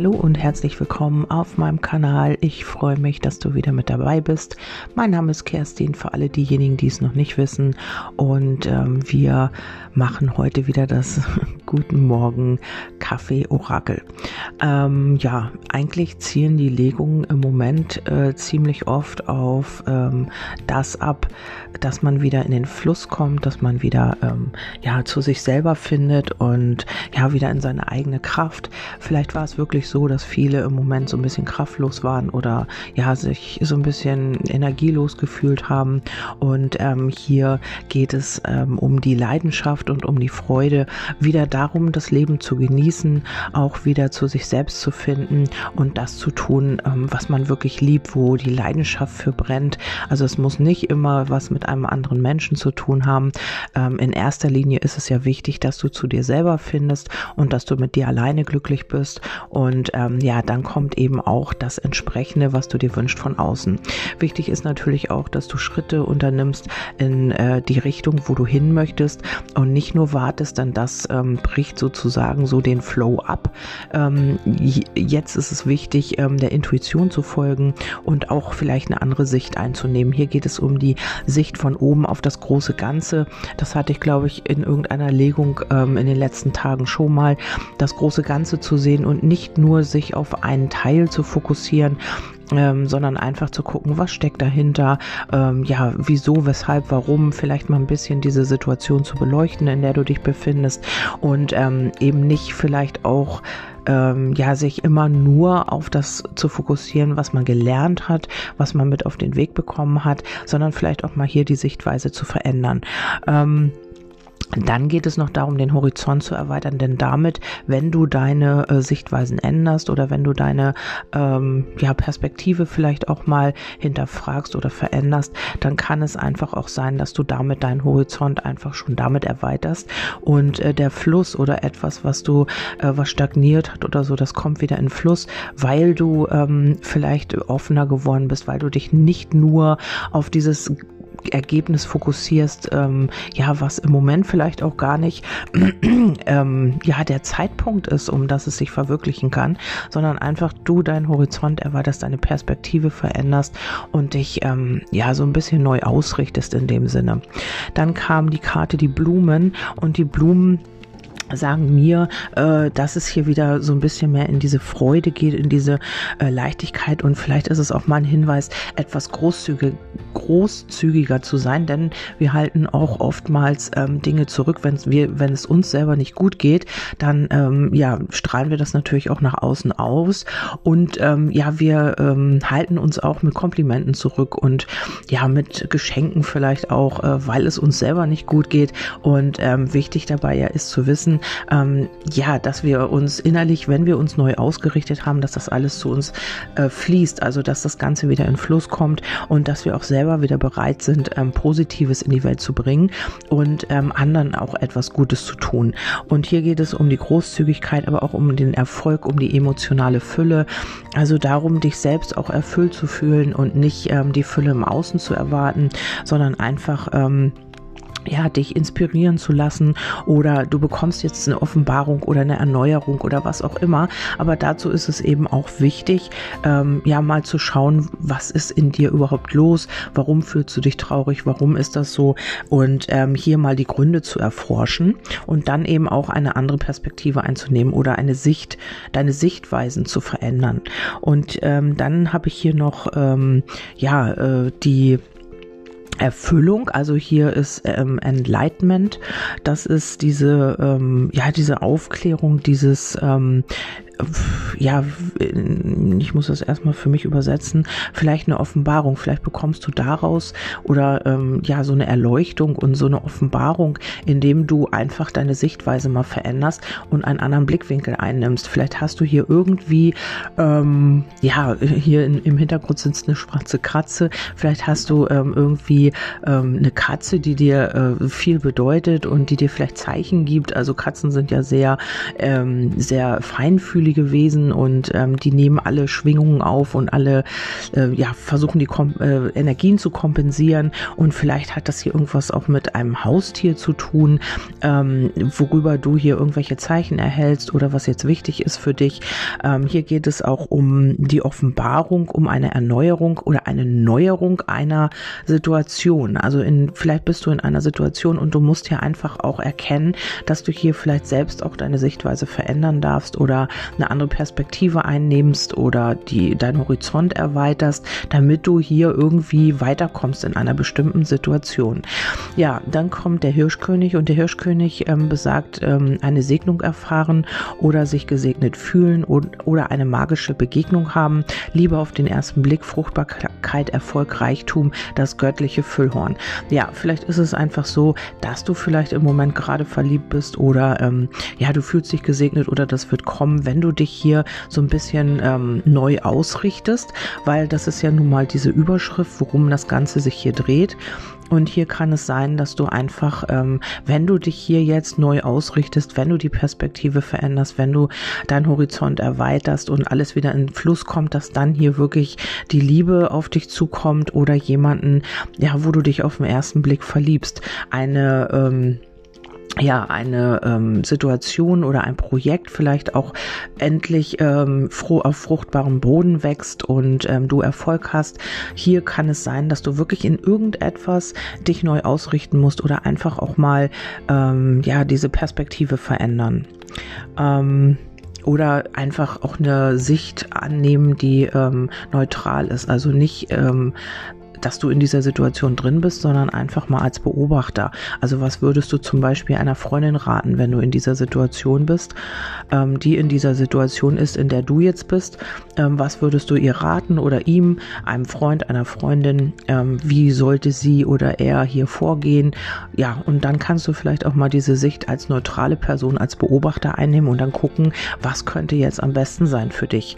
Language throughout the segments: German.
Hallo und herzlich willkommen auf meinem Kanal. Ich freue mich, dass du wieder mit dabei bist. Mein Name ist Kerstin, für alle diejenigen, die es noch nicht wissen. Und ähm, wir machen heute wieder das Guten Morgen Kaffee Orakel. Ähm, ja, eigentlich zielen die Legungen im Moment äh, ziemlich oft auf ähm, das ab, dass man wieder in den Fluss kommt, dass man wieder ähm, ja zu sich selber findet und ja wieder in seine eigene Kraft. Vielleicht war es wirklich so, dass viele im Moment so ein bisschen kraftlos waren oder ja, sich so ein bisschen energielos gefühlt haben. Und ähm, hier geht es ähm, um die Leidenschaft und um die Freude, wieder darum, das Leben zu genießen, auch wieder zu sich selbst zu finden und das zu tun, ähm, was man wirklich liebt, wo die Leidenschaft für brennt. Also es muss nicht immer was mit einem anderen Menschen zu tun haben. Ähm, in erster Linie ist es ja wichtig, dass du zu dir selber findest und dass du mit dir alleine glücklich bist. Und ähm, ja, dann kommt eben auch das entsprechende, was du dir wünschst von außen. Wichtig ist natürlich auch, dass du Schritte unternimmst in äh, die Richtung, wo du hin möchtest und nicht nur wartest, dann das ähm, bricht sozusagen so den Flow ab. Ähm, jetzt ist es wichtig, ähm, der Intuition zu folgen und auch vielleicht eine andere Sicht einzunehmen. Hier geht es um die Sicht von oben auf das große Ganze. Das hatte ich, glaube ich, in irgendeiner Legung ähm, in den letzten Tagen schon mal, das große Ganze zu sehen und nicht nur sich auf einen Teil zu fokussieren, ähm, sondern einfach zu gucken, was steckt dahinter, ähm, ja, wieso, weshalb, warum, vielleicht mal ein bisschen diese Situation zu beleuchten, in der du dich befindest und ähm, eben nicht vielleicht auch ähm, ja, sich immer nur auf das zu fokussieren, was man gelernt hat, was man mit auf den Weg bekommen hat, sondern vielleicht auch mal hier die Sichtweise zu verändern. Ähm, dann geht es noch darum, den Horizont zu erweitern, denn damit, wenn du deine äh, Sichtweisen änderst oder wenn du deine ähm, ja, Perspektive vielleicht auch mal hinterfragst oder veränderst, dann kann es einfach auch sein, dass du damit deinen Horizont einfach schon damit erweiterst und äh, der Fluss oder etwas, was du, äh, was stagniert hat oder so, das kommt wieder in Fluss, weil du ähm, vielleicht offener geworden bist, weil du dich nicht nur auf dieses Ergebnis fokussierst, ähm, ja, was im Moment vielleicht auch gar nicht ähm, ja der Zeitpunkt ist, um dass es sich verwirklichen kann, sondern einfach du deinen Horizont erweiterst, deine Perspektive veränderst und dich ähm, ja so ein bisschen neu ausrichtest in dem Sinne. Dann kam die Karte die Blumen und die Blumen sagen mir, äh, dass es hier wieder so ein bisschen mehr in diese Freude geht, in diese äh, Leichtigkeit. Und vielleicht ist es auch mal ein Hinweis, etwas großzügig, großzügiger zu sein, denn wir halten auch oftmals ähm, Dinge zurück, wenn wir, wenn es uns selber nicht gut geht, dann ähm, ja strahlen wir das natürlich auch nach außen aus. Und ähm, ja wir ähm, halten uns auch mit Komplimenten zurück und ja mit Geschenken vielleicht auch, äh, weil es uns selber nicht gut geht. Und ähm, wichtig dabei ja ist zu wissen, ähm, ja, dass wir uns innerlich, wenn wir uns neu ausgerichtet haben, dass das alles zu uns äh, fließt, also dass das Ganze wieder in Fluss kommt und dass wir auch selber wieder bereit sind, ähm, Positives in die Welt zu bringen und ähm, anderen auch etwas Gutes zu tun. Und hier geht es um die Großzügigkeit, aber auch um den Erfolg, um die emotionale Fülle, also darum, dich selbst auch erfüllt zu fühlen und nicht ähm, die Fülle im Außen zu erwarten, sondern einfach ähm, ja, dich inspirieren zu lassen oder du bekommst jetzt eine Offenbarung oder eine Erneuerung oder was auch immer. Aber dazu ist es eben auch wichtig, ähm, ja, mal zu schauen, was ist in dir überhaupt los? Warum fühlst du dich traurig? Warum ist das so? Und ähm, hier mal die Gründe zu erforschen und dann eben auch eine andere Perspektive einzunehmen oder eine Sicht, deine Sichtweisen zu verändern. Und ähm, dann habe ich hier noch, ähm, ja, äh, die Erfüllung. Also hier ist ähm, Enlightenment. Das ist diese, ähm, ja, diese Aufklärung, dieses ähm, ja, ich muss das erstmal für mich übersetzen, vielleicht eine Offenbarung, vielleicht bekommst du daraus oder ähm, ja, so eine Erleuchtung und so eine Offenbarung, indem du einfach deine Sichtweise mal veränderst und einen anderen Blickwinkel einnimmst. Vielleicht hast du hier irgendwie, ähm, ja, hier in, im Hintergrund sind eine schwarze Katze, vielleicht hast du ähm, irgendwie ähm, eine Katze, die dir äh, viel bedeutet und die dir vielleicht Zeichen gibt. Also Katzen sind ja sehr, ähm, sehr feinfühlig wohlige Wesen und ähm, die nehmen alle Schwingungen auf und alle äh, ja versuchen die Kom äh, Energien zu kompensieren und vielleicht hat das hier irgendwas auch mit einem Haustier zu tun, ähm, worüber du hier irgendwelche Zeichen erhältst oder was jetzt wichtig ist für dich. Ähm, hier geht es auch um die Offenbarung, um eine Erneuerung oder eine Neuerung einer Situation. Also in, vielleicht bist du in einer Situation und du musst hier einfach auch erkennen, dass du hier vielleicht selbst auch deine Sichtweise verändern darfst oder eine andere Perspektive einnimmst oder die, deinen Horizont erweiterst, damit du hier irgendwie weiterkommst in einer bestimmten Situation. Ja, dann kommt der Hirschkönig und der Hirschkönig ähm, besagt, ähm, eine Segnung erfahren oder sich gesegnet fühlen und, oder eine magische Begegnung haben. Liebe auf den ersten Blick, Fruchtbarkeit, Erfolg, Reichtum, das göttliche Füllhorn. Ja, vielleicht ist es einfach so, dass du vielleicht im Moment gerade verliebt bist oder ähm, ja, du fühlst dich gesegnet oder das wird kommen, wenn du dich hier so ein bisschen ähm, neu ausrichtest, weil das ist ja nun mal diese Überschrift, worum das Ganze sich hier dreht. Und hier kann es sein, dass du einfach, ähm, wenn du dich hier jetzt neu ausrichtest, wenn du die Perspektive veränderst, wenn du deinen Horizont erweiterst und alles wieder in Fluss kommt, dass dann hier wirklich die Liebe auf dich zukommt oder jemanden, ja, wo du dich auf den ersten Blick verliebst. Eine, ähm, ja eine ähm, Situation oder ein Projekt vielleicht auch endlich ähm, froh auf fruchtbarem Boden wächst und ähm, du Erfolg hast. Hier kann es sein, dass du wirklich in irgendetwas dich neu ausrichten musst oder einfach auch mal ähm, ja diese Perspektive verändern. Ähm, oder einfach auch eine Sicht annehmen, die ähm, neutral ist. Also nicht ähm, dass du in dieser Situation drin bist, sondern einfach mal als Beobachter. Also was würdest du zum Beispiel einer Freundin raten, wenn du in dieser Situation bist, ähm, die in dieser Situation ist, in der du jetzt bist? Ähm, was würdest du ihr raten oder ihm, einem Freund, einer Freundin? Ähm, wie sollte sie oder er hier vorgehen? Ja, und dann kannst du vielleicht auch mal diese Sicht als neutrale Person, als Beobachter einnehmen und dann gucken, was könnte jetzt am besten sein für dich.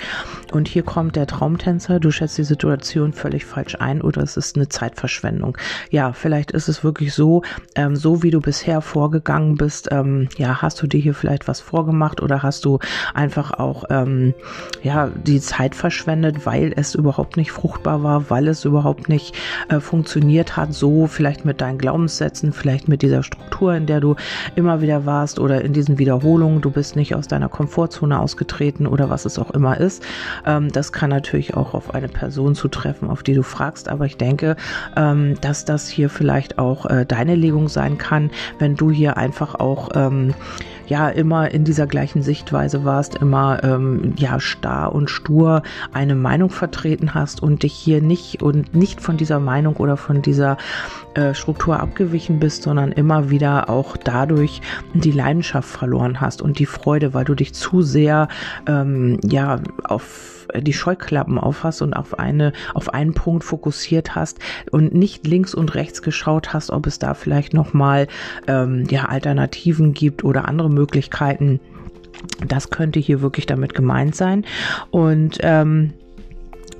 Und hier kommt der Traumtänzer. Du schätzt die Situation völlig falsch ein oder es ist eine Zeitverschwendung. Ja, vielleicht ist es wirklich so, ähm, so wie du bisher vorgegangen bist, ähm, ja, hast du dir hier vielleicht was vorgemacht oder hast du einfach auch, ähm, ja, die Zeit verschwendet, weil es überhaupt nicht fruchtbar war, weil es überhaupt nicht äh, funktioniert hat, so vielleicht mit deinen Glaubenssätzen, vielleicht mit dieser Struktur, in der du immer wieder warst oder in diesen Wiederholungen, du bist nicht aus deiner Komfortzone ausgetreten oder was es auch immer ist. Ähm, das kann natürlich auch auf eine Person zutreffen, auf die du fragst, aber ich denke, ähm, dass das hier vielleicht auch äh, deine Legung sein kann, wenn du hier einfach auch ähm, ja immer in dieser gleichen Sichtweise warst, immer ähm, ja starr und stur eine Meinung vertreten hast und dich hier nicht und nicht von dieser Meinung oder von dieser äh, Struktur abgewichen bist, sondern immer wieder auch dadurch die Leidenschaft verloren hast und die Freude, weil du dich zu sehr ähm, ja auf die Scheuklappen auf hast und auf eine, auf einen Punkt fokussiert hast und nicht links und rechts geschaut hast, ob es da vielleicht nochmal ähm, ja, Alternativen gibt oder andere Möglichkeiten. Das könnte hier wirklich damit gemeint sein. Und ähm,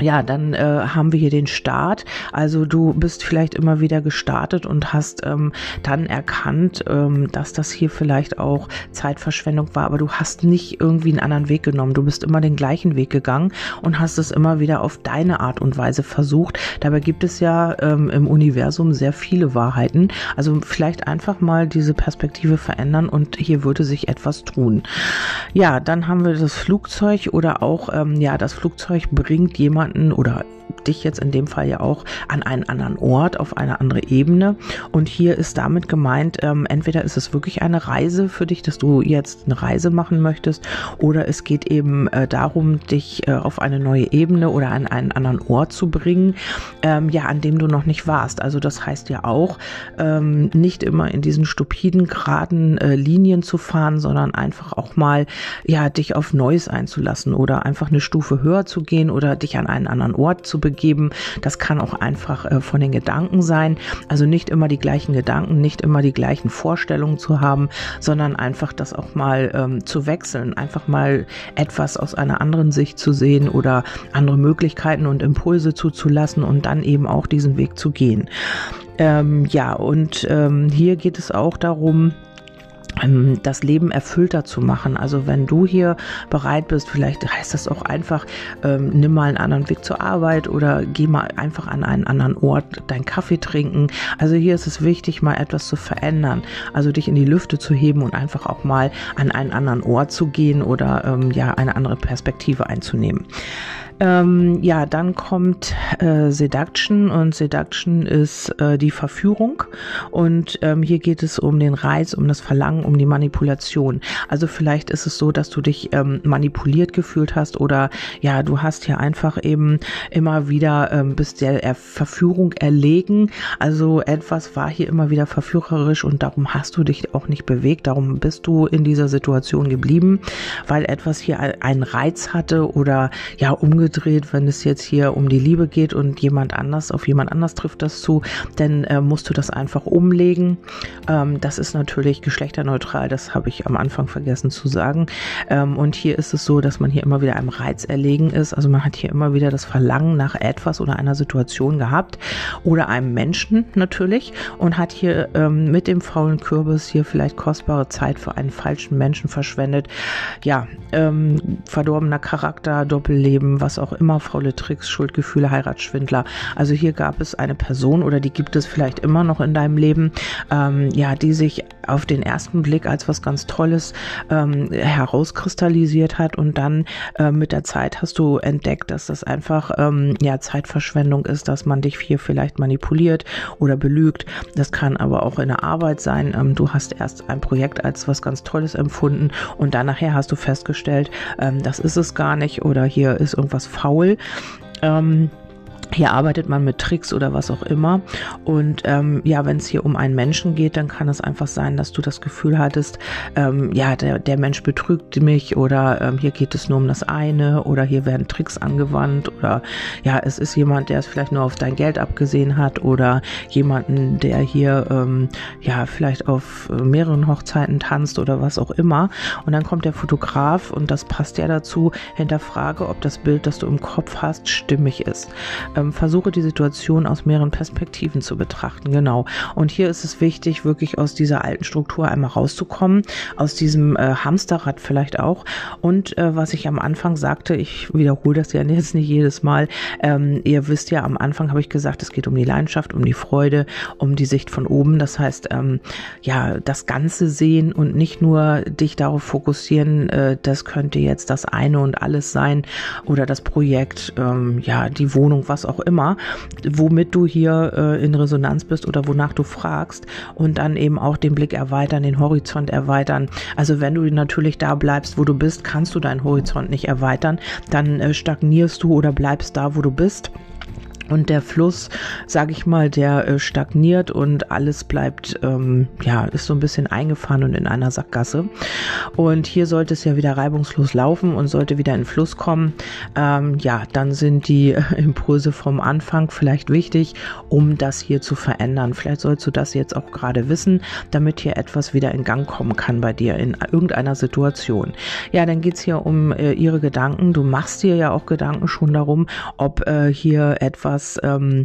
ja, dann äh, haben wir hier den Start. Also du bist vielleicht immer wieder gestartet und hast ähm, dann erkannt, ähm, dass das hier vielleicht auch Zeitverschwendung war, aber du hast nicht irgendwie einen anderen Weg genommen. Du bist immer den gleichen Weg gegangen und hast es immer wieder auf deine Art und Weise versucht. Dabei gibt es ja ähm, im Universum sehr viele Wahrheiten. Also vielleicht einfach mal diese Perspektive verändern und hier würde sich etwas tun. Ja, dann haben wir das Flugzeug oder auch, ähm, ja, das Flugzeug bringt jemanden jemanden oder dich jetzt in dem Fall ja auch an einen anderen Ort, auf eine andere Ebene. Und hier ist damit gemeint, ähm, entweder ist es wirklich eine Reise für dich, dass du jetzt eine Reise machen möchtest, oder es geht eben äh, darum, dich äh, auf eine neue Ebene oder an einen anderen Ort zu bringen, ähm, ja, an dem du noch nicht warst. Also das heißt ja auch, ähm, nicht immer in diesen stupiden, geraden äh, Linien zu fahren, sondern einfach auch mal, ja, dich auf Neues einzulassen oder einfach eine Stufe höher zu gehen oder dich an einen anderen Ort zu begeben. Das kann auch einfach äh, von den Gedanken sein. Also nicht immer die gleichen Gedanken, nicht immer die gleichen Vorstellungen zu haben, sondern einfach das auch mal ähm, zu wechseln, einfach mal etwas aus einer anderen Sicht zu sehen oder andere Möglichkeiten und Impulse zuzulassen und dann eben auch diesen Weg zu gehen. Ähm, ja, und ähm, hier geht es auch darum, das Leben erfüllter zu machen. Also wenn du hier bereit bist, vielleicht heißt das auch einfach, ähm, nimm mal einen anderen Weg zur Arbeit oder geh mal einfach an einen anderen Ort deinen Kaffee trinken. Also hier ist es wichtig, mal etwas zu verändern. Also dich in die Lüfte zu heben und einfach auch mal an einen anderen Ort zu gehen oder ähm, ja eine andere Perspektive einzunehmen. Ähm, ja, dann kommt äh, Seduction und Seduction ist äh, die Verführung und ähm, hier geht es um den Reiz, um das Verlangen, um die Manipulation. Also vielleicht ist es so, dass du dich ähm, manipuliert gefühlt hast oder ja, du hast hier einfach eben immer wieder ähm, bist der er Verführung erlegen. Also etwas war hier immer wieder verführerisch und darum hast du dich auch nicht bewegt. Darum bist du in dieser Situation geblieben, weil etwas hier einen Reiz hatte oder ja umgedreht umgedreht, wenn es jetzt hier um die Liebe geht und jemand anders, auf jemand anders trifft das zu, dann äh, musst du das einfach umlegen. Ähm, das ist natürlich geschlechterneutral, das habe ich am Anfang vergessen zu sagen. Ähm, und hier ist es so, dass man hier immer wieder einem Reiz erlegen ist. Also man hat hier immer wieder das Verlangen nach etwas oder einer Situation gehabt oder einem Menschen natürlich und hat hier ähm, mit dem faulen Kürbis hier vielleicht kostbare Zeit für einen falschen Menschen verschwendet. Ja, ähm, verdorbener Charakter, Doppelleben, was auch immer, faule Tricks, Schuldgefühle, Heiratsschwindler. Also hier gab es eine Person oder die gibt es vielleicht immer noch in deinem Leben, ähm, ja, die sich auf den ersten Blick als was ganz Tolles ähm, herauskristallisiert hat und dann äh, mit der Zeit hast du entdeckt, dass das einfach ähm, ja Zeitverschwendung ist, dass man dich hier vielleicht manipuliert oder belügt. Das kann aber auch in der Arbeit sein. Ähm, du hast erst ein Projekt als was ganz Tolles empfunden und dann nachher hast du festgestellt, ähm, das ist es gar nicht oder hier ist irgendwas faul. Ähm, hier arbeitet man mit Tricks oder was auch immer. Und ähm, ja, wenn es hier um einen Menschen geht, dann kann es einfach sein, dass du das Gefühl hattest, ähm, ja, der, der Mensch betrügt mich oder ähm, hier geht es nur um das eine oder hier werden Tricks angewandt oder ja, es ist jemand, der es vielleicht nur auf dein Geld abgesehen hat oder jemanden, der hier ähm, ja vielleicht auf mehreren Hochzeiten tanzt oder was auch immer. Und dann kommt der Fotograf und das passt ja dazu, hinterfrage, ob das Bild, das du im Kopf hast, stimmig ist ähm, versuche die Situation aus mehreren Perspektiven zu betrachten. Genau. Und hier ist es wichtig, wirklich aus dieser alten Struktur einmal rauszukommen, aus diesem äh, Hamsterrad vielleicht auch. Und äh, was ich am Anfang sagte, ich wiederhole das ja jetzt nicht jedes Mal. Ähm, ihr wisst ja, am Anfang habe ich gesagt, es geht um die Leidenschaft, um die Freude, um die Sicht von oben. Das heißt, ähm, ja, das Ganze sehen und nicht nur dich darauf fokussieren, äh, das könnte jetzt das eine und alles sein oder das Projekt, ähm, ja, die Wohnung, was auch auch immer, womit du hier äh, in Resonanz bist oder wonach du fragst und dann eben auch den Blick erweitern, den Horizont erweitern. Also wenn du natürlich da bleibst, wo du bist, kannst du deinen Horizont nicht erweitern, dann äh, stagnierst du oder bleibst da, wo du bist. Und der Fluss, sage ich mal, der äh, stagniert und alles bleibt, ähm, ja, ist so ein bisschen eingefahren und in einer Sackgasse. Und hier sollte es ja wieder reibungslos laufen und sollte wieder in Fluss kommen. Ähm, ja, dann sind die äh, Impulse vom Anfang vielleicht wichtig, um das hier zu verändern. Vielleicht sollst du das jetzt auch gerade wissen, damit hier etwas wieder in Gang kommen kann bei dir in irgendeiner Situation. Ja, dann geht's hier um äh, ihre Gedanken. Du machst dir ja auch Gedanken schon darum, ob äh, hier etwas etwas, ähm,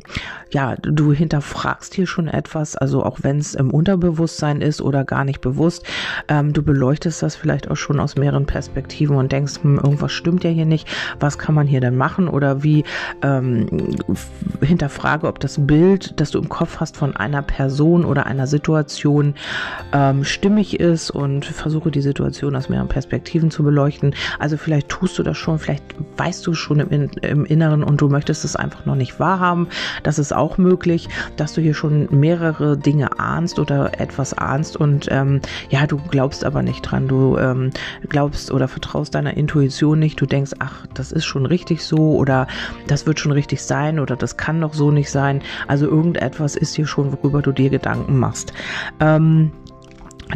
ja, du hinterfragst hier schon etwas, also auch wenn es im Unterbewusstsein ist oder gar nicht bewusst, ähm, du beleuchtest das vielleicht auch schon aus mehreren Perspektiven und denkst, hm, irgendwas stimmt ja hier nicht, was kann man hier denn machen oder wie ähm, hinterfrage, ob das Bild, das du im Kopf hast von einer Person oder einer Situation ähm, stimmig ist und versuche die Situation aus mehreren Perspektiven zu beleuchten. Also vielleicht tust du das schon, vielleicht weißt du schon im, im Inneren und du möchtest es einfach noch nicht wahrhaben. Das ist auch möglich, dass du hier schon mehrere Dinge ahnst oder etwas ahnst und ähm, ja, du glaubst aber nicht dran. Du ähm, glaubst oder vertraust deiner Intuition nicht. Du denkst, ach, das ist schon richtig so oder das wird schon richtig sein oder das kann doch so nicht sein. Also irgendetwas ist hier schon, worüber du dir Gedanken machst. Ähm,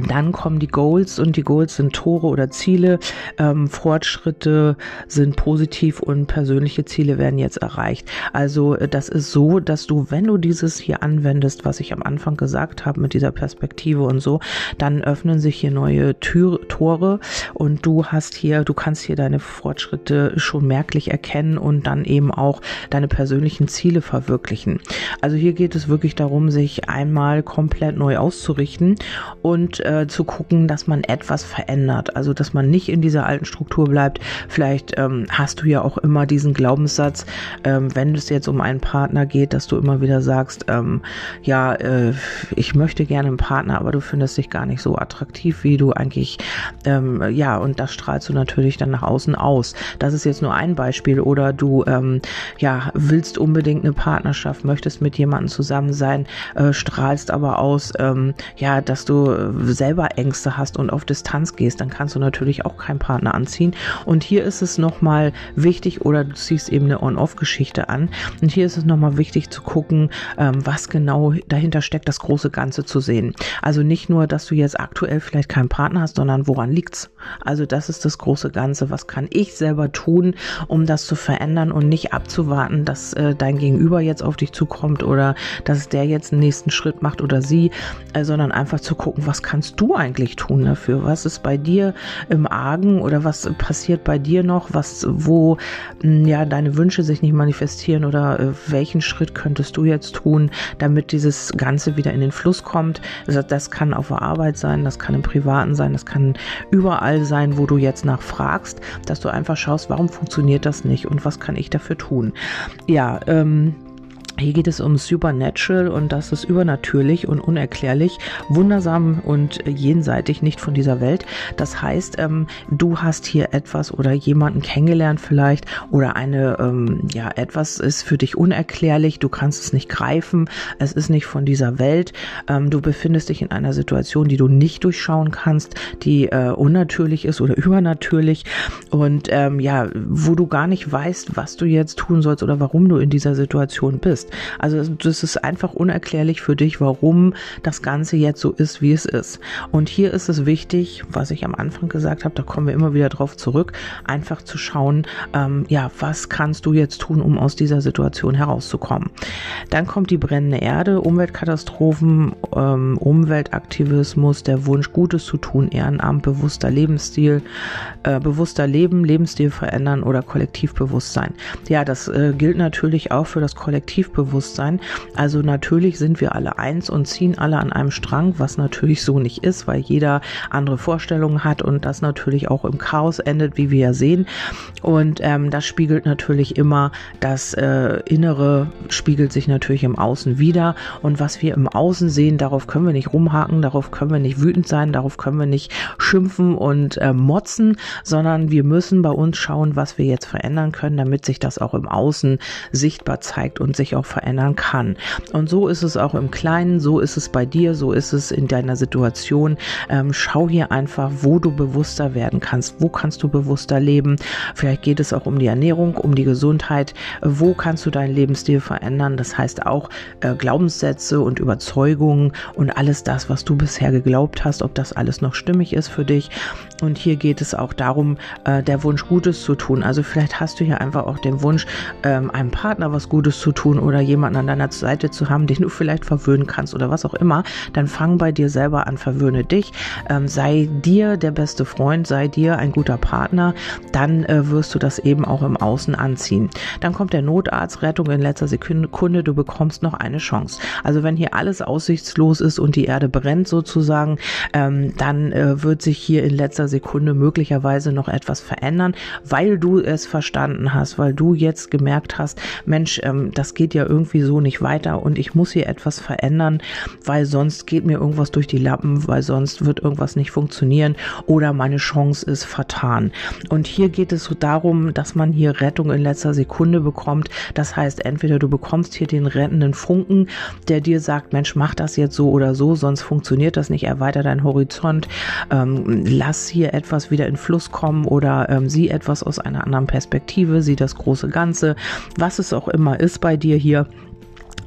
dann kommen die Goals und die Goals sind Tore oder Ziele. Ähm, Fortschritte sind positiv und persönliche Ziele werden jetzt erreicht. Also äh, das ist so, dass du, wenn du dieses hier anwendest, was ich am Anfang gesagt habe mit dieser Perspektive und so, dann öffnen sich hier neue Tür, Tore und du hast hier, du kannst hier deine Fortschritte schon merklich erkennen und dann eben auch deine persönlichen Ziele verwirklichen. Also hier geht es wirklich darum, sich einmal komplett neu auszurichten und äh, zu gucken, dass man etwas verändert. Also dass man nicht in dieser alten Struktur bleibt. Vielleicht ähm, hast du ja auch immer diesen Glaubenssatz, ähm, wenn es jetzt um einen Partner geht, dass du immer wieder sagst, ähm, ja, äh, ich möchte gerne einen Partner, aber du findest dich gar nicht so attraktiv, wie du eigentlich, ähm, ja, und das strahlst du natürlich dann nach außen aus. Das ist jetzt nur ein Beispiel. Oder du, ähm, ja, willst unbedingt eine Partnerschaft, möchtest mit jemandem zusammen sein, äh, strahlst aber aus, ähm, ja, dass du äh, selber Ängste hast und auf Distanz gehst, dann kannst du natürlich auch keinen Partner anziehen. Und hier ist es nochmal wichtig, oder du ziehst eben eine On-Off-Geschichte an. Und hier ist es nochmal wichtig zu gucken, ähm, was genau dahinter steckt, das große Ganze zu sehen. Also nicht nur, dass du jetzt aktuell vielleicht keinen Partner hast, sondern woran liegt's? Also das ist das große Ganze. Was kann ich selber tun, um das zu verändern und nicht abzuwarten, dass äh, dein Gegenüber jetzt auf dich zukommt oder dass der jetzt einen nächsten Schritt macht oder sie, äh, sondern einfach zu gucken, was kannst du eigentlich tun dafür? Was ist bei dir im Argen oder was passiert bei dir noch? Was, wo hm, ja deine Wünsche sich nicht manifestieren oder äh, welchen Schritt könntest du jetzt tun, damit dieses Ganze wieder in den Fluss kommt? Also das kann auf der Arbeit sein, das kann im Privaten sein, das kann überall sein, wo du jetzt nachfragst, dass du einfach schaust, warum funktioniert das nicht und was kann ich dafür tun? Ja, ähm, hier geht es um Supernatural und das ist übernatürlich und unerklärlich, wundersam und jenseitig nicht von dieser Welt. Das heißt, ähm, du hast hier etwas oder jemanden kennengelernt vielleicht oder eine, ähm, ja, etwas ist für dich unerklärlich, du kannst es nicht greifen, es ist nicht von dieser Welt. Ähm, du befindest dich in einer Situation, die du nicht durchschauen kannst, die äh, unnatürlich ist oder übernatürlich und ähm, ja, wo du gar nicht weißt, was du jetzt tun sollst oder warum du in dieser Situation bist ist. Also das ist einfach unerklärlich für dich, warum das Ganze jetzt so ist, wie es ist. Und hier ist es wichtig, was ich am Anfang gesagt habe, da kommen wir immer wieder drauf zurück, einfach zu schauen, ähm, ja, was kannst du jetzt tun, um aus dieser Situation herauszukommen. Dann kommt die brennende Erde, Umweltkatastrophen, ähm, Umweltaktivismus, der Wunsch, Gutes zu tun, Ehrenamt, bewusster Lebensstil, äh, bewusster Leben, Lebensstil verändern oder Kollektivbewusstsein. Ja, das äh, gilt natürlich auch für das Kollektiv Kollektivbewusstsein. Also natürlich sind wir alle eins und ziehen alle an einem Strang, was natürlich so nicht ist, weil jeder andere Vorstellungen hat und das natürlich auch im Chaos endet, wie wir ja sehen. Und ähm, das spiegelt natürlich immer, das äh, Innere spiegelt sich natürlich im Außen wieder. Und was wir im Außen sehen, darauf können wir nicht rumhaken, darauf können wir nicht wütend sein, darauf können wir nicht schimpfen und äh, motzen, sondern wir müssen bei uns schauen, was wir jetzt verändern können, damit sich das auch im Außen sichtbar zeigt und sich auch auch verändern kann. Und so ist es auch im Kleinen, so ist es bei dir, so ist es in deiner Situation. Ähm, schau hier einfach, wo du bewusster werden kannst, wo kannst du bewusster leben. Vielleicht geht es auch um die Ernährung, um die Gesundheit. Wo kannst du deinen Lebensstil verändern? Das heißt auch äh, Glaubenssätze und Überzeugungen und alles das, was du bisher geglaubt hast, ob das alles noch stimmig ist für dich. Und hier geht es auch darum, äh, der Wunsch Gutes zu tun. Also vielleicht hast du hier einfach auch den Wunsch, ähm, einem Partner was Gutes zu tun oder jemanden an deiner Seite zu haben, den du vielleicht verwöhnen kannst oder was auch immer, dann fang bei dir selber an, verwöhne dich, ähm, sei dir der beste Freund, sei dir ein guter Partner, dann äh, wirst du das eben auch im Außen anziehen. Dann kommt der Notarzt, Rettung in letzter Sekunde, du bekommst noch eine Chance. Also wenn hier alles aussichtslos ist und die Erde brennt sozusagen, ähm, dann äh, wird sich hier in letzter Sekunde möglicherweise noch etwas verändern, weil du es verstanden hast, weil du jetzt gemerkt hast, Mensch, ähm, das geht ja irgendwie so nicht weiter und ich muss hier etwas verändern, weil sonst geht mir irgendwas durch die Lappen, weil sonst wird irgendwas nicht funktionieren oder meine Chance ist vertan. Und hier geht es so darum, dass man hier Rettung in letzter Sekunde bekommt. Das heißt, entweder du bekommst hier den rettenden Funken, der dir sagt, Mensch, mach das jetzt so oder so, sonst funktioniert das nicht, erweiter deinen Horizont, ähm, lass hier etwas wieder in Fluss kommen oder ähm, sieh etwas aus einer anderen Perspektive, sieh das große Ganze, was es auch immer ist bei dir hier here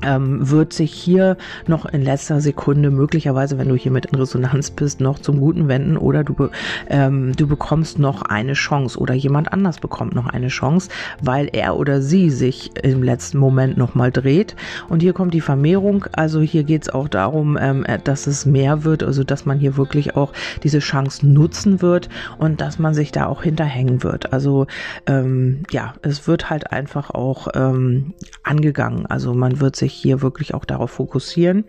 ähm, wird sich hier noch in letzter Sekunde möglicherweise, wenn du hier mit in Resonanz bist, noch zum Guten wenden oder du, ähm, du bekommst noch eine Chance oder jemand anders bekommt noch eine Chance, weil er oder sie sich im letzten Moment nochmal dreht. Und hier kommt die Vermehrung. Also hier geht es auch darum, ähm, äh, dass es mehr wird, also dass man hier wirklich auch diese Chance nutzen wird und dass man sich da auch hinterhängen wird. Also ähm, ja, es wird halt einfach auch ähm, angegangen. Also man wird sich hier wirklich auch darauf fokussieren.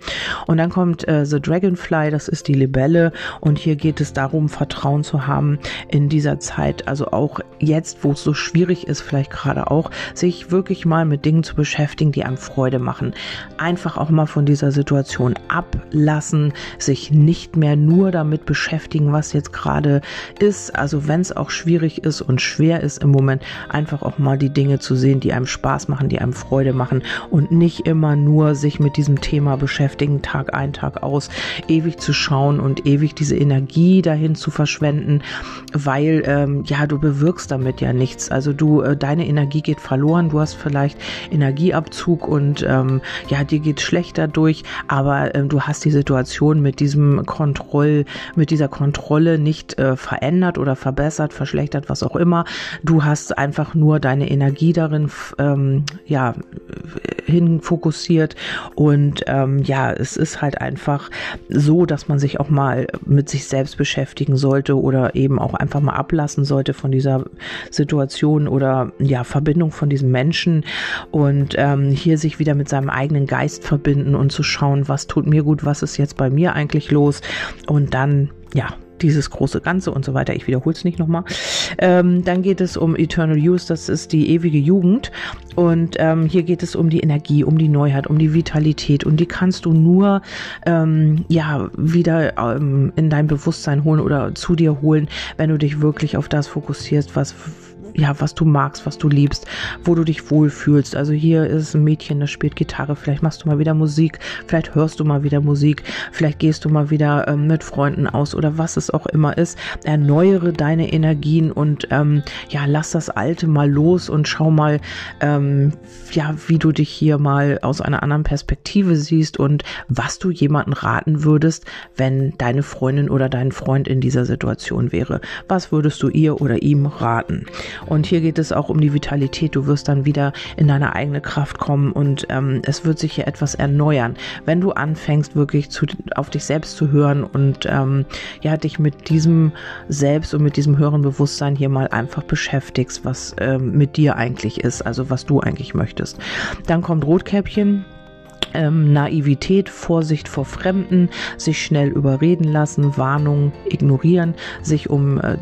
Und dann kommt äh, The Dragonfly, das ist die Libelle. Und hier geht es darum, Vertrauen zu haben in dieser Zeit. Also auch jetzt, wo es so schwierig ist, vielleicht gerade auch, sich wirklich mal mit Dingen zu beschäftigen, die einem Freude machen. Einfach auch mal von dieser Situation ablassen, sich nicht mehr nur damit beschäftigen, was jetzt gerade ist. Also wenn es auch schwierig ist und schwer ist im Moment, einfach auch mal die Dinge zu sehen, die einem Spaß machen, die einem Freude machen und nicht immer nur sich mit diesem Thema beschäftigen, Tag ein, Tag aus, ewig zu schauen und ewig diese Energie dahin zu verschwenden, weil ähm, ja, du bewirkst damit ja nichts. Also du, äh, deine Energie geht verloren, du hast vielleicht Energieabzug und ähm, ja, dir geht schlechter durch, aber äh, du hast die Situation mit diesem Kontroll, mit dieser Kontrolle nicht äh, verändert oder verbessert, verschlechtert, was auch immer. Du hast einfach nur deine Energie darin ähm, ja hin fokussiert. Und ähm, ja, es ist halt einfach so, dass man sich auch mal mit sich selbst beschäftigen sollte oder eben auch einfach mal ablassen sollte von dieser Situation oder ja Verbindung von diesem Menschen und ähm, hier sich wieder mit seinem eigenen Geist verbinden und zu schauen, was tut mir gut, was ist jetzt bei mir eigentlich los? Und dann ja dieses große Ganze und so weiter. Ich wiederhole es nicht nochmal. Ähm, dann geht es um Eternal Youth, das ist die ewige Jugend. Und ähm, hier geht es um die Energie, um die Neuheit, um die Vitalität. Und die kannst du nur ähm, ja wieder ähm, in dein Bewusstsein holen oder zu dir holen, wenn du dich wirklich auf das fokussierst, was ja, was du magst, was du liebst, wo du dich wohlfühlst. Also hier ist ein Mädchen, das spielt Gitarre, vielleicht machst du mal wieder Musik, vielleicht hörst du mal wieder Musik, vielleicht gehst du mal wieder ähm, mit Freunden aus oder was es auch immer ist. Erneuere deine Energien und ähm, ja, lass das Alte mal los und schau mal, ähm, ja, wie du dich hier mal aus einer anderen Perspektive siehst und was du jemanden raten würdest, wenn deine Freundin oder dein Freund in dieser Situation wäre. Was würdest du ihr oder ihm raten? Und hier geht es auch um die Vitalität. Du wirst dann wieder in deine eigene Kraft kommen und ähm, es wird sich hier etwas erneuern. Wenn du anfängst, wirklich zu, auf dich selbst zu hören und ähm, ja, dich mit diesem Selbst und mit diesem höheren Bewusstsein hier mal einfach beschäftigst, was ähm, mit dir eigentlich ist, also was du eigentlich möchtest. Dann kommt Rotkäppchen ähm, Naivität, Vorsicht vor Fremden, sich schnell überreden lassen, Warnung ignorieren, sich um äh,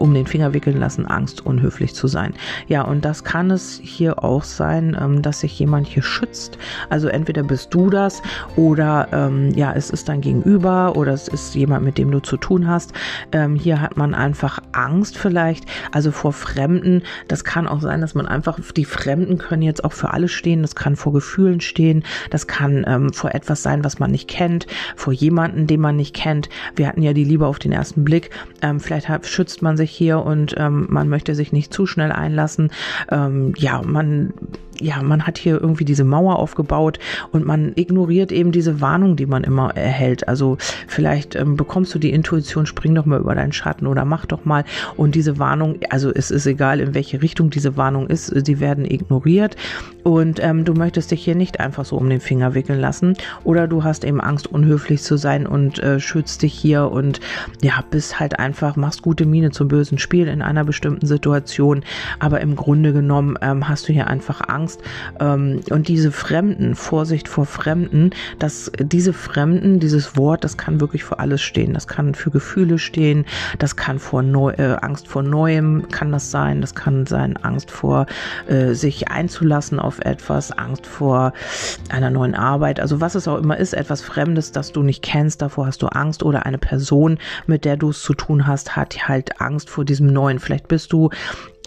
um den Finger wickeln lassen, Angst, unhöflich zu sein. Ja, und das kann es hier auch sein, ähm, dass sich jemand hier schützt. Also entweder bist du das oder ähm, ja, es ist dein Gegenüber oder es ist jemand, mit dem du zu tun hast. Ähm, hier hat man einfach Angst vielleicht, also vor Fremden. Das kann auch sein, dass man einfach, die Fremden können jetzt auch für alle stehen. Das kann vor Gefühlen stehen. Das kann ähm, vor etwas sein, was man nicht kennt, vor jemanden, den man nicht kennt. Wir hatten ja die Liebe auf den ersten Blick. Ähm, vielleicht hat, schützt man sich hier und ähm, man möchte sich nicht zu schnell einlassen. Ähm, ja, man ja, man hat hier irgendwie diese Mauer aufgebaut und man ignoriert eben diese Warnung, die man immer erhält. Also vielleicht ähm, bekommst du die Intuition, spring doch mal über deinen Schatten oder mach doch mal. Und diese Warnung, also es ist egal, in welche Richtung diese Warnung ist, sie werden ignoriert. Und ähm, du möchtest dich hier nicht einfach so um den Finger wickeln lassen. Oder du hast eben Angst, unhöflich zu sein und äh, schützt dich hier und ja, bist halt einfach, machst gute Miene zum bösen Spiel in einer bestimmten Situation. Aber im Grunde genommen ähm, hast du hier einfach Angst Angst. Ähm, und diese Fremden, Vorsicht vor Fremden, dass diese Fremden, dieses Wort, das kann wirklich für alles stehen. Das kann für Gefühle stehen, das kann vor Neu äh, Angst vor Neuem kann das sein, das kann sein Angst vor äh, sich einzulassen auf etwas, Angst vor einer neuen Arbeit, also was es auch immer ist, etwas Fremdes, das du nicht kennst, davor hast du Angst. Oder eine Person, mit der du es zu tun hast, hat halt Angst vor diesem Neuen. Vielleicht bist du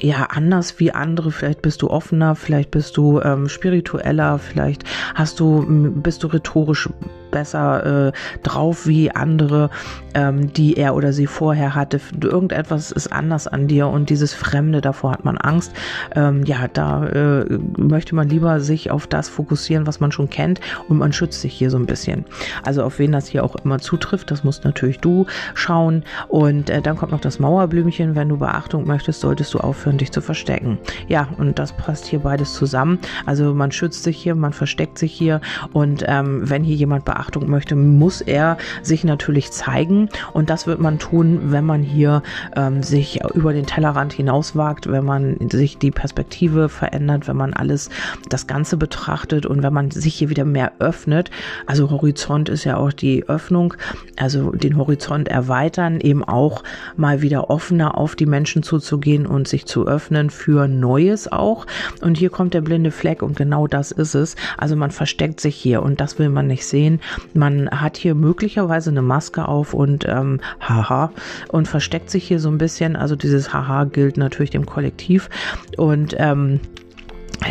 ja anders wie andere. Vielleicht bist du offener, vielleicht bist du ähm, spiritueller, vielleicht hast du bist du rhetorisch besser äh, drauf wie andere, ähm, die er oder sie vorher hatte. Irgendetwas ist anders an dir und dieses Fremde, davor hat man Angst. Ähm, ja, da äh, möchte man lieber sich auf das fokussieren, was man schon kennt und man schützt sich hier so ein bisschen. Also auf wen das hier auch immer zutrifft, das musst natürlich du schauen. Und äh, dann kommt noch das Mauerblümchen. Wenn du Beachtung möchtest, solltest du aufhören, dich zu verstecken. Ja, und das passt hier beides zusammen. Also man schützt sich hier, man versteckt sich hier und ähm, wenn hier jemand Beachtung Beachtung möchte, muss er sich natürlich zeigen. Und das wird man tun, wenn man hier ähm, sich über den Tellerrand hinauswagt, wenn man sich die Perspektive verändert, wenn man alles, das Ganze betrachtet und wenn man sich hier wieder mehr öffnet. Also Horizont ist ja auch die Öffnung, also den Horizont erweitern, eben auch mal wieder offener auf die Menschen zuzugehen und sich zu öffnen für Neues auch. Und hier kommt der blinde Fleck und genau das ist es. Also man versteckt sich hier und das will man nicht sehen. Man hat hier möglicherweise eine Maske auf und ähm, haha und versteckt sich hier so ein bisschen. Also dieses haha gilt natürlich dem Kollektiv und ähm,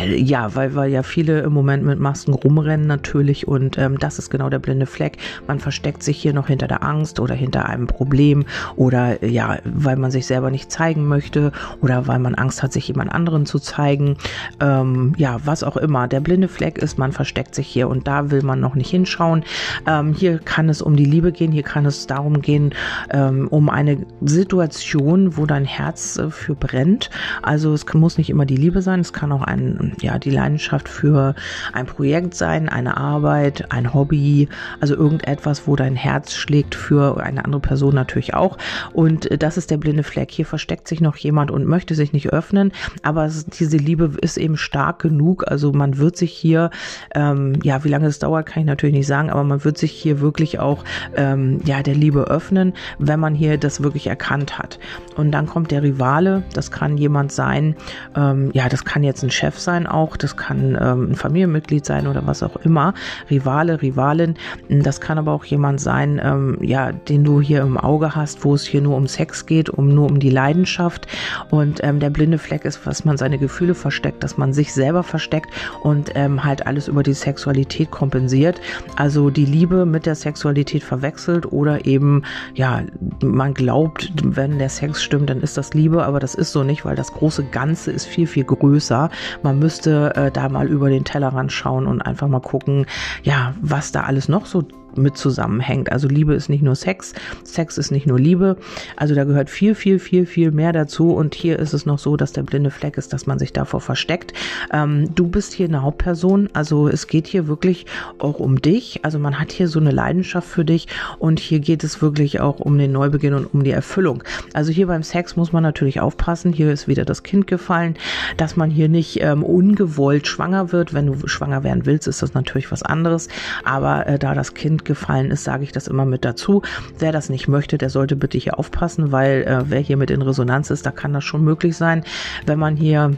ja, weil, weil ja viele im Moment mit Masken rumrennen natürlich und ähm, das ist genau der blinde Fleck. Man versteckt sich hier noch hinter der Angst oder hinter einem Problem oder ja, weil man sich selber nicht zeigen möchte oder weil man Angst hat, sich jemand anderen zu zeigen. Ähm, ja, was auch immer. Der blinde Fleck ist, man versteckt sich hier und da will man noch nicht hinschauen. Ähm, hier kann es um die Liebe gehen, hier kann es darum gehen, ähm, um eine Situation, wo dein Herz äh, für brennt. Also es muss nicht immer die Liebe sein, es kann auch ein ja, die Leidenschaft für ein Projekt sein, eine Arbeit, ein Hobby, also irgendetwas, wo dein Herz schlägt für eine andere Person natürlich auch. Und äh, das ist der blinde Fleck. Hier versteckt sich noch jemand und möchte sich nicht öffnen, aber diese Liebe ist eben stark genug. Also man wird sich hier, ähm, ja, wie lange es dauert, kann ich natürlich nicht sagen, aber man wird sich hier wirklich auch, ähm, ja, der Liebe öffnen, wenn man hier das wirklich erkannt hat. Und dann kommt der Rivale, das kann jemand sein, ähm, ja, das kann jetzt ein Chef sein auch, das kann ähm, ein Familienmitglied sein oder was auch immer, Rivale, Rivalin, das kann aber auch jemand sein, ähm, ja, den du hier im Auge hast, wo es hier nur um Sex geht, um nur um die Leidenschaft. Und ähm, der blinde Fleck ist, was man seine Gefühle versteckt, dass man sich selber versteckt und ähm, halt alles über die Sexualität kompensiert, also die Liebe mit der Sexualität verwechselt oder eben, ja, man glaubt, wenn der Sex stimmt, dann ist das Liebe, aber das ist so nicht, weil das große Ganze ist viel, viel größer. Man müsste äh, da mal über den Tellerrand schauen und einfach mal gucken, ja, was da alles noch so mit zusammenhängt. Also Liebe ist nicht nur Sex, Sex ist nicht nur Liebe. Also da gehört viel, viel, viel, viel mehr dazu. Und hier ist es noch so, dass der blinde Fleck ist, dass man sich davor versteckt. Ähm, du bist hier eine Hauptperson. Also es geht hier wirklich auch um dich. Also man hat hier so eine Leidenschaft für dich. Und hier geht es wirklich auch um den Neubeginn und um die Erfüllung. Also hier beim Sex muss man natürlich aufpassen. Hier ist wieder das Kind gefallen, dass man hier nicht ähm, ungewollt schwanger wird. Wenn du schwanger werden willst, ist das natürlich was anderes. Aber äh, da das Kind gefallen ist, sage ich das immer mit dazu. Wer das nicht möchte, der sollte bitte hier aufpassen, weil äh, wer hier mit in Resonanz ist, da kann das schon möglich sein, wenn man hier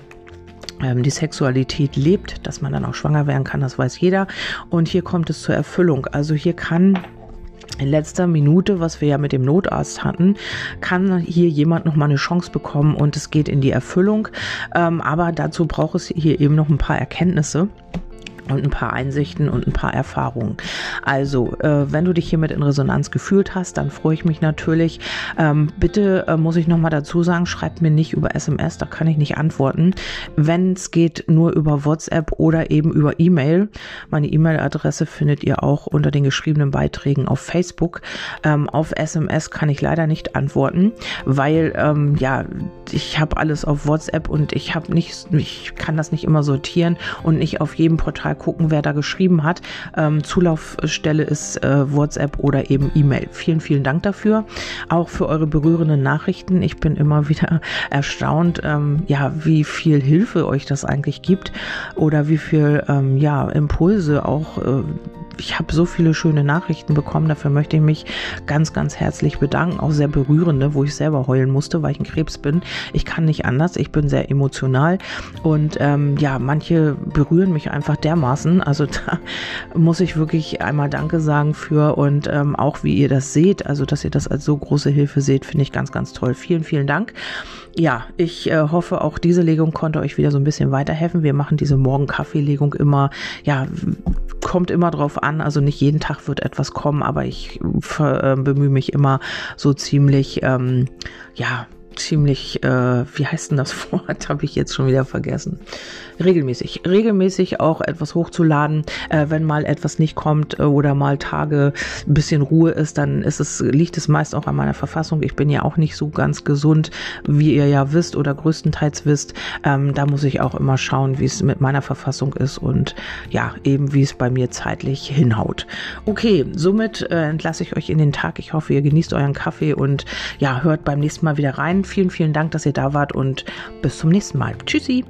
ähm, die Sexualität lebt, dass man dann auch schwanger werden kann, das weiß jeder. Und hier kommt es zur Erfüllung. Also hier kann in letzter Minute, was wir ja mit dem Notarzt hatten, kann hier jemand noch mal eine Chance bekommen und es geht in die Erfüllung. Ähm, aber dazu braucht es hier eben noch ein paar Erkenntnisse und ein paar Einsichten und ein paar Erfahrungen. Also, äh, wenn du dich hiermit in Resonanz gefühlt hast, dann freue ich mich natürlich. Ähm, bitte äh, muss ich nochmal dazu sagen, schreibt mir nicht über SMS, da kann ich nicht antworten. Wenn es geht, nur über WhatsApp oder eben über E-Mail. Meine E-Mail-Adresse findet ihr auch unter den geschriebenen Beiträgen auf Facebook. Ähm, auf SMS kann ich leider nicht antworten, weil ähm, ja, ich habe alles auf WhatsApp und ich habe nicht, ich kann das nicht immer sortieren und nicht auf jedem Portal gucken, wer da geschrieben hat. Ähm, Zulaufstelle ist äh, WhatsApp oder eben E-Mail. Vielen, vielen Dank dafür. Auch für eure berührenden Nachrichten. Ich bin immer wieder erstaunt, ähm, ja, wie viel Hilfe euch das eigentlich gibt oder wie viel ähm, ja, Impulse auch äh, ich habe so viele schöne Nachrichten bekommen. Dafür möchte ich mich ganz, ganz herzlich bedanken. Auch sehr berührende, wo ich selber heulen musste, weil ich ein Krebs bin. Ich kann nicht anders. Ich bin sehr emotional. Und ähm, ja, manche berühren mich einfach dermaßen. Also da muss ich wirklich einmal Danke sagen für und ähm, auch wie ihr das seht. Also, dass ihr das als so große Hilfe seht, finde ich ganz, ganz toll. Vielen, vielen Dank. Ja, ich äh, hoffe, auch diese Legung konnte euch wieder so ein bisschen weiterhelfen. Wir machen diese Morgen-Kaffee-Legung immer, ja, kommt immer drauf an. Also nicht jeden Tag wird etwas kommen, aber ich äh, bemühe mich immer so ziemlich, ähm, ja, ziemlich, äh, wie heißt denn das Wort? Habe ich jetzt schon wieder vergessen. Regelmäßig, regelmäßig auch etwas hochzuladen. Äh, wenn mal etwas nicht kommt äh, oder mal Tage ein bisschen Ruhe ist, dann ist es, liegt es meist auch an meiner Verfassung. Ich bin ja auch nicht so ganz gesund, wie ihr ja wisst oder größtenteils wisst. Ähm, da muss ich auch immer schauen, wie es mit meiner Verfassung ist und ja, eben wie es bei mir zeitlich hinhaut. Okay, somit äh, entlasse ich euch in den Tag. Ich hoffe, ihr genießt euren Kaffee und ja, hört beim nächsten Mal wieder rein. Vielen, vielen Dank, dass ihr da wart und bis zum nächsten Mal. Tschüssi.